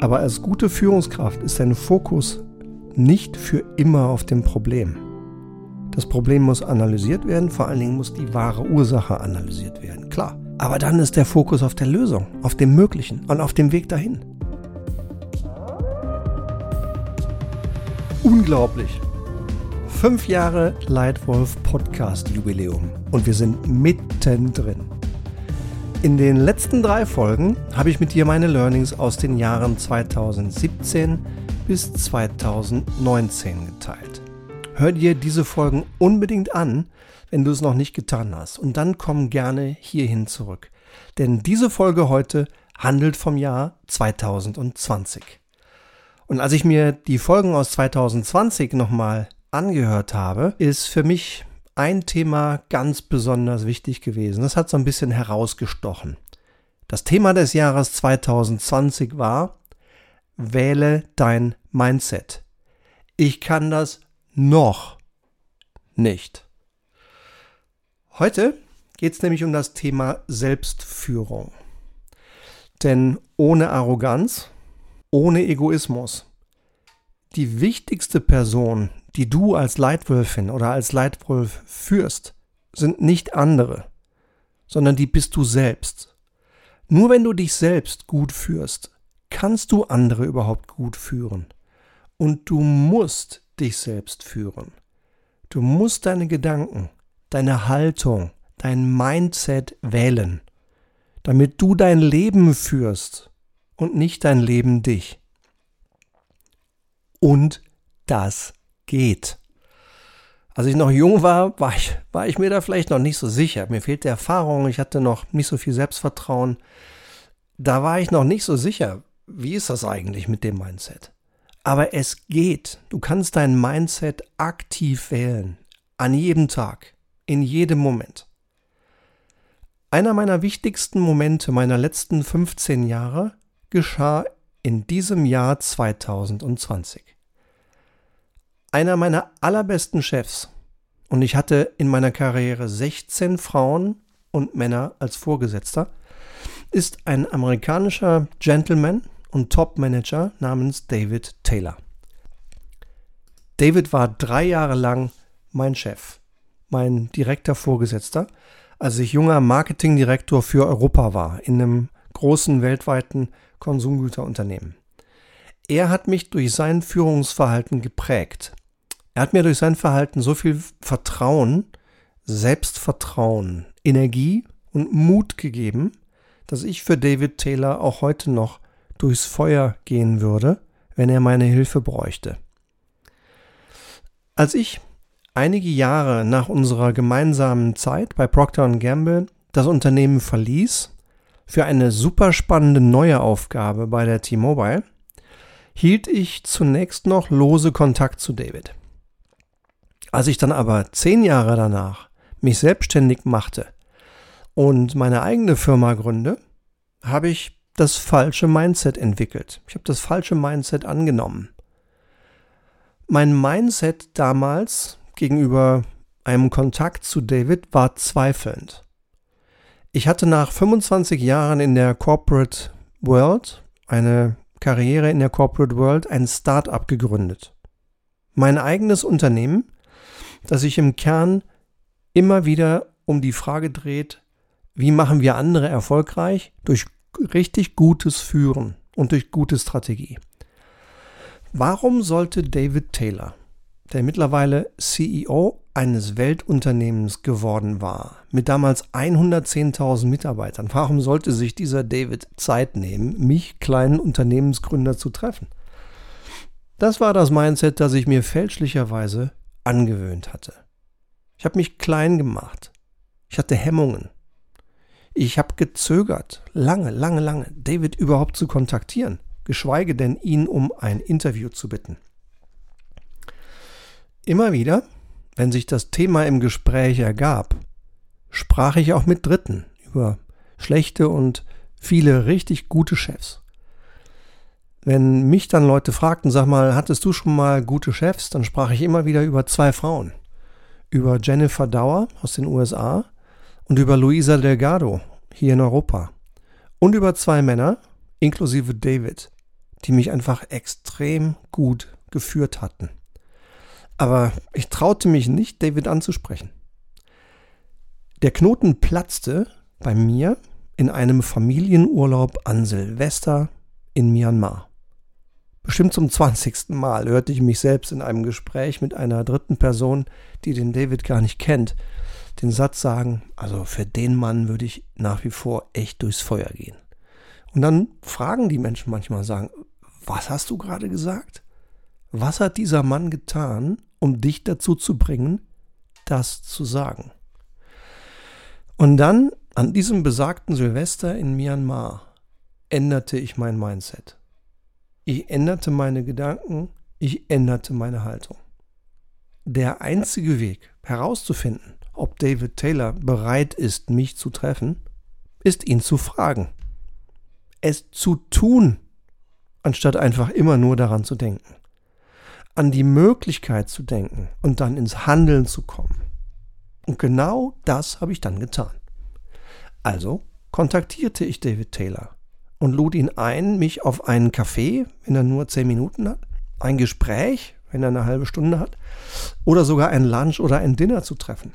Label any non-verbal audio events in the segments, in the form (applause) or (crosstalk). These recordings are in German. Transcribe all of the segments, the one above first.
Aber als gute Führungskraft ist dein Fokus nicht für immer auf dem Problem. Das Problem muss analysiert werden, vor allen Dingen muss die wahre Ursache analysiert werden, klar. Aber dann ist der Fokus auf der Lösung, auf dem Möglichen und auf dem Weg dahin. Unglaublich. Fünf Jahre Leitwolf Podcast Jubiläum und wir sind mittendrin. In den letzten drei Folgen habe ich mit dir meine Learnings aus den Jahren 2017 bis 2019 geteilt. Hör dir diese Folgen unbedingt an, wenn du es noch nicht getan hast. Und dann komm gerne hierhin zurück. Denn diese Folge heute handelt vom Jahr 2020. Und als ich mir die Folgen aus 2020 nochmal angehört habe, ist für mich ein Thema ganz besonders wichtig gewesen. Das hat so ein bisschen herausgestochen. Das Thema des Jahres 2020 war, wähle dein Mindset. Ich kann das noch nicht. Heute geht es nämlich um das Thema Selbstführung. Denn ohne Arroganz, ohne Egoismus, die wichtigste Person, die du als Leitwölfin oder als Leitwolf führst, sind nicht andere, sondern die bist du selbst. Nur wenn du dich selbst gut führst, kannst du andere überhaupt gut führen. Und du musst dich selbst führen. Du musst deine Gedanken, deine Haltung, dein Mindset wählen, damit du dein Leben führst und nicht dein Leben dich. Und das geht. Als ich noch jung war, war ich, war ich mir da vielleicht noch nicht so sicher. Mir fehlte Erfahrung, ich hatte noch nicht so viel Selbstvertrauen. Da war ich noch nicht so sicher, wie ist das eigentlich mit dem Mindset. Aber es geht. Du kannst dein Mindset aktiv wählen. An jedem Tag. In jedem Moment. Einer meiner wichtigsten Momente meiner letzten 15 Jahre geschah in diesem Jahr 2020 einer meiner allerbesten Chefs, und ich hatte in meiner Karriere 16 Frauen und Männer als Vorgesetzter, ist ein amerikanischer Gentleman und Top-Manager namens David Taylor. David war drei Jahre lang mein Chef, mein direkter Vorgesetzter, als ich junger Marketingdirektor für Europa war, in einem großen weltweiten Konsumgüterunternehmen. Er hat mich durch sein Führungsverhalten geprägt er hat mir durch sein Verhalten so viel Vertrauen, Selbstvertrauen, Energie und Mut gegeben, dass ich für David Taylor auch heute noch durchs Feuer gehen würde, wenn er meine Hilfe bräuchte. Als ich einige Jahre nach unserer gemeinsamen Zeit bei Procter Gamble das Unternehmen verließ, für eine super spannende neue Aufgabe bei der T-Mobile, hielt ich zunächst noch lose Kontakt zu David. Als ich dann aber zehn Jahre danach mich selbstständig machte und meine eigene Firma gründe, habe ich das falsche Mindset entwickelt. Ich habe das falsche Mindset angenommen. Mein Mindset damals gegenüber einem Kontakt zu David war zweifelnd. Ich hatte nach 25 Jahren in der Corporate World, eine Karriere in der Corporate World, ein Start-up gegründet. Mein eigenes Unternehmen dass sich im Kern immer wieder um die Frage dreht, wie machen wir andere erfolgreich? Durch richtig gutes Führen und durch gute Strategie. Warum sollte David Taylor, der mittlerweile CEO eines Weltunternehmens geworden war, mit damals 110.000 Mitarbeitern, warum sollte sich dieser David Zeit nehmen, mich kleinen Unternehmensgründer zu treffen? Das war das Mindset, das ich mir fälschlicherweise angewöhnt hatte. Ich habe mich klein gemacht. Ich hatte Hemmungen. Ich habe gezögert, lange, lange, lange, David überhaupt zu kontaktieren, geschweige denn ihn um ein Interview zu bitten. Immer wieder, wenn sich das Thema im Gespräch ergab, sprach ich auch mit Dritten über schlechte und viele richtig gute Chefs. Wenn mich dann Leute fragten, sag mal, hattest du schon mal gute Chefs, dann sprach ich immer wieder über zwei Frauen. Über Jennifer Dauer aus den USA und über Luisa Delgado hier in Europa. Und über zwei Männer, inklusive David, die mich einfach extrem gut geführt hatten. Aber ich traute mich nicht, David anzusprechen. Der Knoten platzte bei mir in einem Familienurlaub an Silvester in Myanmar. Bestimmt zum 20. Mal hörte ich mich selbst in einem Gespräch mit einer dritten Person, die den David gar nicht kennt, den Satz sagen, also für den Mann würde ich nach wie vor echt durchs Feuer gehen. Und dann fragen die Menschen manchmal, sagen, was hast du gerade gesagt? Was hat dieser Mann getan, um dich dazu zu bringen, das zu sagen? Und dann, an diesem besagten Silvester in Myanmar, änderte ich mein Mindset. Ich änderte meine Gedanken, ich änderte meine Haltung. Der einzige Weg herauszufinden, ob David Taylor bereit ist, mich zu treffen, ist ihn zu fragen. Es zu tun, anstatt einfach immer nur daran zu denken. An die Möglichkeit zu denken und dann ins Handeln zu kommen. Und genau das habe ich dann getan. Also kontaktierte ich David Taylor und lud ihn ein, mich auf einen Kaffee, wenn er nur zehn Minuten hat, ein Gespräch, wenn er eine halbe Stunde hat, oder sogar ein Lunch oder ein Dinner zu treffen.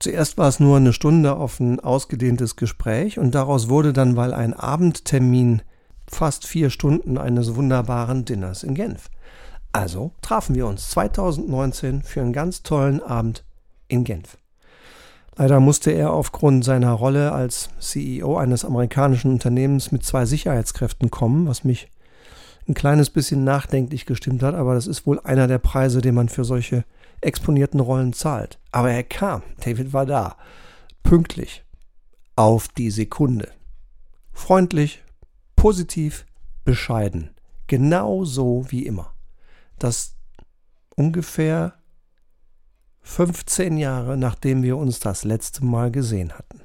Zuerst war es nur eine Stunde auf ein ausgedehntes Gespräch und daraus wurde dann, weil ein Abendtermin fast vier Stunden eines wunderbaren Dinners in Genf. Also trafen wir uns 2019 für einen ganz tollen Abend in Genf. Leider musste er aufgrund seiner Rolle als CEO eines amerikanischen Unternehmens mit zwei Sicherheitskräften kommen, was mich ein kleines bisschen nachdenklich gestimmt hat, aber das ist wohl einer der Preise, den man für solche exponierten Rollen zahlt. Aber er kam, David war da, pünktlich, auf die Sekunde. Freundlich, positiv, bescheiden, genau so wie immer. Das ungefähr 15 Jahre nachdem wir uns das letzte Mal gesehen hatten.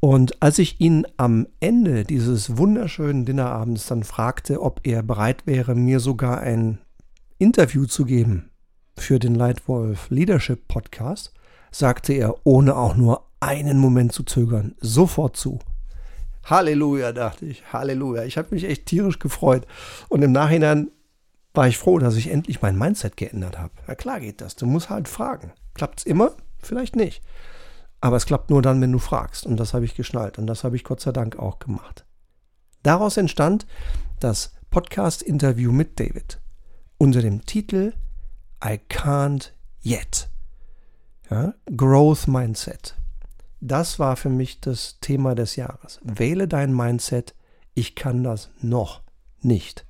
Und als ich ihn am Ende dieses wunderschönen Dinnerabends dann fragte, ob er bereit wäre, mir sogar ein Interview zu geben für den Lightwolf Leadership Podcast, sagte er, ohne auch nur einen Moment zu zögern, sofort zu. Halleluja, dachte ich. Halleluja. Ich habe mich echt tierisch gefreut. Und im Nachhinein war ich froh, dass ich endlich mein Mindset geändert habe. Ja, klar geht das. Du musst halt fragen. Klappt es immer? Vielleicht nicht. Aber es klappt nur dann, wenn du fragst. Und das habe ich geschnallt. Und das habe ich Gott sei Dank auch gemacht. Daraus entstand das Podcast-Interview mit David unter dem Titel I can't yet. Ja, Growth Mindset. Das war für mich das Thema des Jahres. Wähle dein Mindset. Ich kann das noch nicht.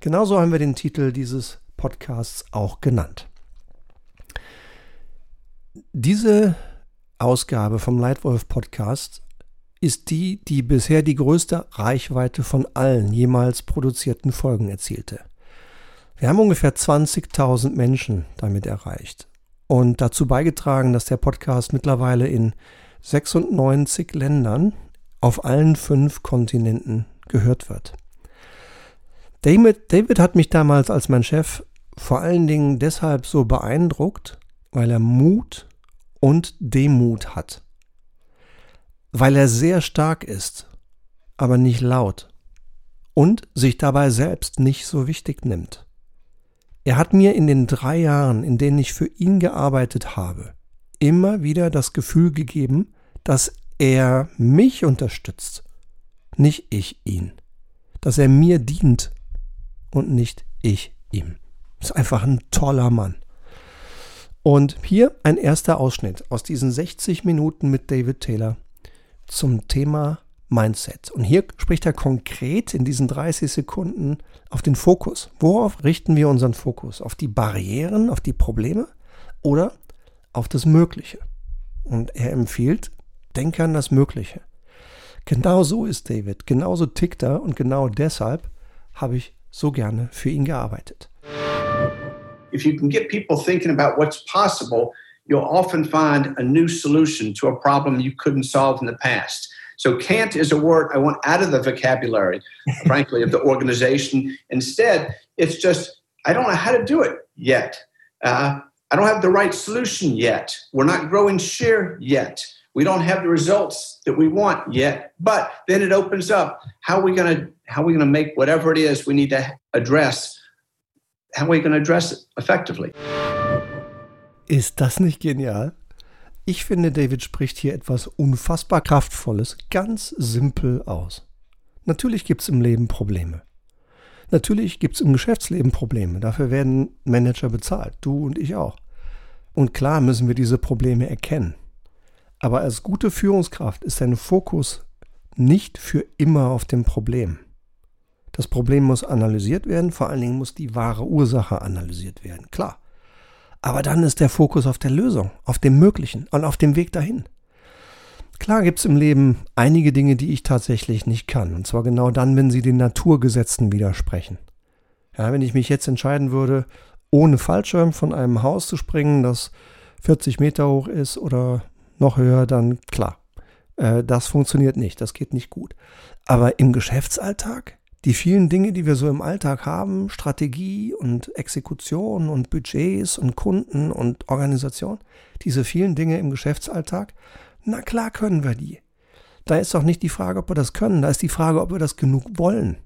Genauso haben wir den Titel dieses Podcasts auch genannt. Diese Ausgabe vom Leitwolf Podcast ist die, die bisher die größte Reichweite von allen jemals produzierten Folgen erzielte. Wir haben ungefähr 20.000 Menschen damit erreicht und dazu beigetragen, dass der Podcast mittlerweile in 96 Ländern auf allen fünf Kontinenten gehört wird. David, David hat mich damals als mein Chef vor allen Dingen deshalb so beeindruckt, weil er Mut und Demut hat. Weil er sehr stark ist, aber nicht laut und sich dabei selbst nicht so wichtig nimmt. Er hat mir in den drei Jahren, in denen ich für ihn gearbeitet habe, immer wieder das Gefühl gegeben, dass er mich unterstützt, nicht ich ihn, dass er mir dient und nicht ich ihm. Ist einfach ein toller Mann. Und hier ein erster Ausschnitt aus diesen 60 Minuten mit David Taylor zum Thema Mindset. Und hier spricht er konkret in diesen 30 Sekunden auf den Fokus. Worauf richten wir unseren Fokus? Auf die Barrieren, auf die Probleme oder auf das Mögliche? Und er empfiehlt, denke an das Mögliche. Genau so ist David, genauso tickt er und genau deshalb habe ich so gerne für ihn gearbeitet. If you can get people thinking about what's possible, you'll often find a new solution to a problem you couldn't solve in the past. So can't is a word I want out of the vocabulary, (laughs) frankly, of the organization. Instead, it's just, I don't know how to do it yet. Uh, I don't have the right solution yet. We're not growing share yet. We don't have the results that we want yet, but then it opens up how are we going to how are we going to make whatever it is we need to address how are we going to address it effectively? Ist das nicht genial? Ich finde, David spricht hier etwas unfassbar Kraftvolles ganz simpel aus. Natürlich gibt es im Leben Probleme. Natürlich gibt es im Geschäftsleben Probleme. Dafür werden Manager bezahlt. Du und ich auch. Und klar müssen wir diese Probleme erkennen. Aber als gute Führungskraft ist dein Fokus nicht für immer auf dem Problem. Das Problem muss analysiert werden, vor allen Dingen muss die wahre Ursache analysiert werden, klar. Aber dann ist der Fokus auf der Lösung, auf dem Möglichen und auf dem Weg dahin. Klar gibt es im Leben einige Dinge, die ich tatsächlich nicht kann. Und zwar genau dann, wenn sie den Naturgesetzen widersprechen. Ja, wenn ich mich jetzt entscheiden würde, ohne Fallschirm von einem Haus zu springen, das 40 Meter hoch ist oder noch höher, dann klar. Äh, das funktioniert nicht, das geht nicht gut. Aber im Geschäftsalltag, die vielen Dinge, die wir so im Alltag haben, Strategie und Exekution und Budgets und Kunden und Organisation, diese vielen Dinge im Geschäftsalltag, na klar können wir die. Da ist doch nicht die Frage, ob wir das können, da ist die Frage, ob wir das genug wollen.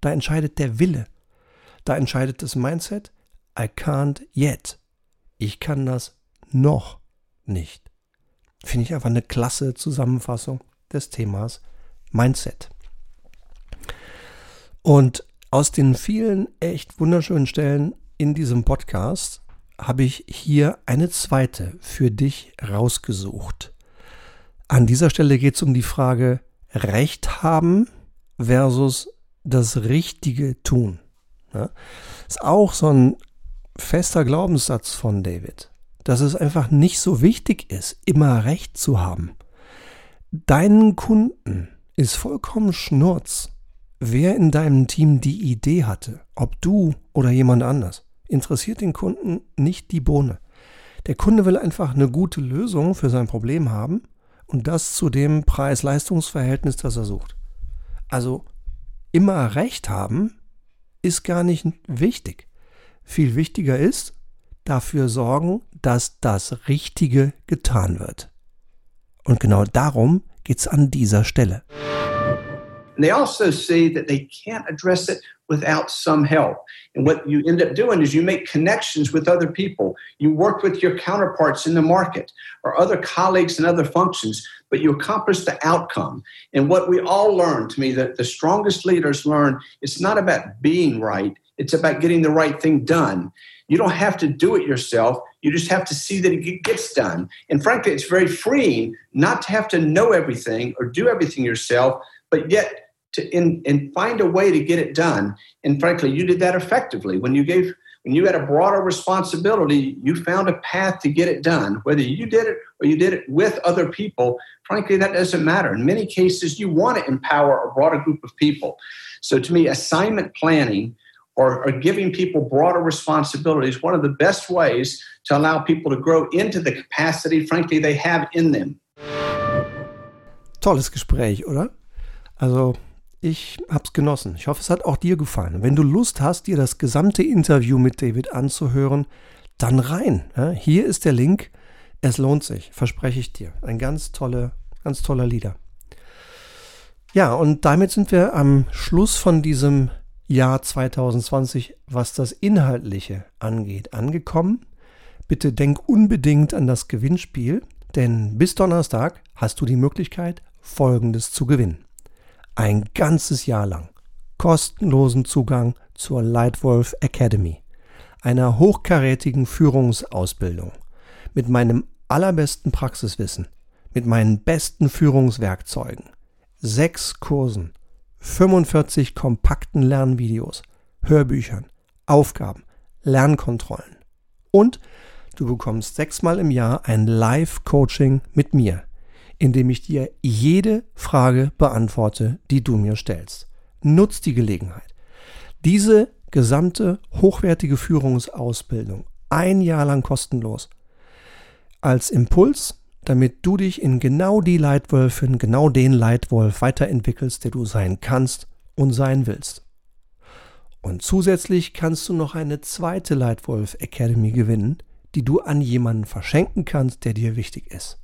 Da entscheidet der Wille. Da entscheidet das Mindset, I can't yet. Ich kann das noch nicht. Finde ich einfach eine klasse Zusammenfassung des Themas Mindset. Und aus den vielen echt wunderschönen Stellen in diesem Podcast habe ich hier eine zweite für dich rausgesucht. An dieser Stelle geht es um die Frage Recht haben versus das Richtige tun. Ja? Ist auch so ein fester Glaubenssatz von David, dass es einfach nicht so wichtig ist, immer Recht zu haben. Deinen Kunden ist vollkommen Schnurz, wer in deinem Team die Idee hatte, ob du oder jemand anders. Interessiert den Kunden nicht die Bohne. Der Kunde will einfach eine gute Lösung für sein Problem haben und das zu dem Preis-Leistungs-Verhältnis, das er sucht. Also immer recht haben ist gar nicht wichtig. Viel wichtiger ist, dafür sorgen, dass das Richtige getan wird. Und genau darum geht es an dieser Stelle. They also see that they can't address it without some help. And what you end up doing is you make connections with other people. You work with your counterparts in the market or other colleagues in other functions, but you accomplish the outcome. And what we all learn to me that the strongest leaders learn it's not about being right, it's about getting the right thing done. You don't have to do it yourself. You just have to see that it gets done. And frankly, it's very freeing not to have to know everything or do everything yourself, but yet to in, and find a way to get it done. And frankly, you did that effectively when you gave when you had a broader responsibility. You found a path to get it done, whether you did it or you did it with other people. Frankly, that doesn't matter. In many cases, you want to empower a broader group of people. So, to me, assignment planning or, or giving people broader responsibilities one of the best ways to allow people to grow into the capacity, frankly, they have in them. Tolles Gespräch, oder? Also Ich hab's genossen. Ich hoffe, es hat auch dir gefallen. Wenn du Lust hast, dir das gesamte Interview mit David anzuhören, dann rein. Hier ist der Link. Es lohnt sich, verspreche ich dir. Ein ganz toller, ganz toller Lieder. Ja, und damit sind wir am Schluss von diesem Jahr 2020, was das Inhaltliche angeht, angekommen. Bitte denk unbedingt an das Gewinnspiel, denn bis Donnerstag hast du die Möglichkeit, Folgendes zu gewinnen ein ganzes Jahr lang kostenlosen Zugang zur Lightwolf Academy, einer hochkarätigen Führungsausbildung mit meinem allerbesten Praxiswissen, mit meinen besten Führungswerkzeugen, sechs Kursen, 45 kompakten Lernvideos, Hörbüchern, Aufgaben, Lernkontrollen und du bekommst sechsmal im Jahr ein Live-Coaching mit mir indem ich dir jede Frage beantworte, die du mir stellst. Nutz die Gelegenheit. Diese gesamte hochwertige Führungsausbildung ein Jahr lang kostenlos als Impuls, damit du dich in genau die Leitwölfin, genau den Leitwolf weiterentwickelst, der du sein kannst und sein willst. Und zusätzlich kannst du noch eine zweite Leitwolf Academy gewinnen, die du an jemanden verschenken kannst, der dir wichtig ist.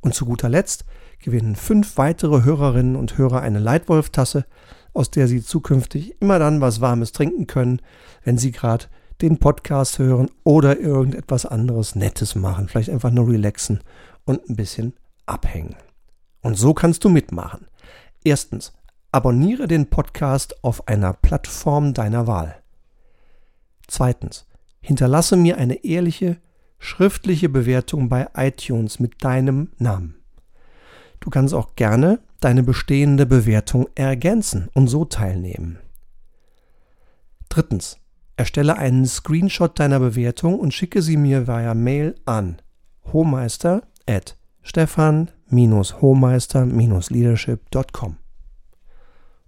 Und zu guter Letzt gewinnen fünf weitere Hörerinnen und Hörer eine Leitwolf-Tasse, aus der sie zukünftig immer dann was Warmes trinken können, wenn sie gerade den Podcast hören oder irgendetwas anderes Nettes machen. Vielleicht einfach nur relaxen und ein bisschen abhängen. Und so kannst du mitmachen. Erstens, abonniere den Podcast auf einer Plattform deiner Wahl. Zweitens, hinterlasse mir eine ehrliche, schriftliche Bewertung bei iTunes mit deinem Namen. Du kannst auch gerne deine bestehende Bewertung ergänzen und so teilnehmen. Drittens, erstelle einen Screenshot deiner Bewertung und schicke sie mir via Mail an hohmeister at stefan-hohmeister-leadership.com.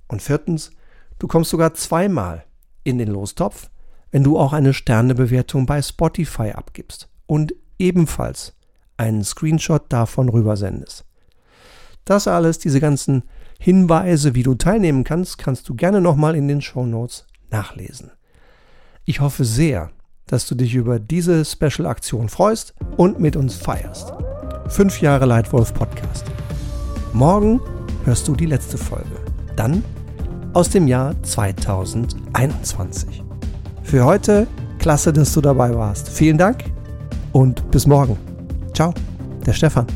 Und viertens, du kommst sogar zweimal in den Lostopf, wenn du auch eine Sternebewertung bei Spotify abgibst und ebenfalls einen Screenshot davon rübersendest. Das alles, diese ganzen Hinweise, wie du teilnehmen kannst, kannst du gerne nochmal in den Show Notes nachlesen. Ich hoffe sehr, dass du dich über diese Special-Aktion freust und mit uns feierst. Fünf Jahre Leitwolf Podcast. Morgen hörst du die letzte Folge. Dann aus dem Jahr 2021. Für heute, klasse, dass du dabei warst. Vielen Dank und bis morgen. Ciao, der Stefan.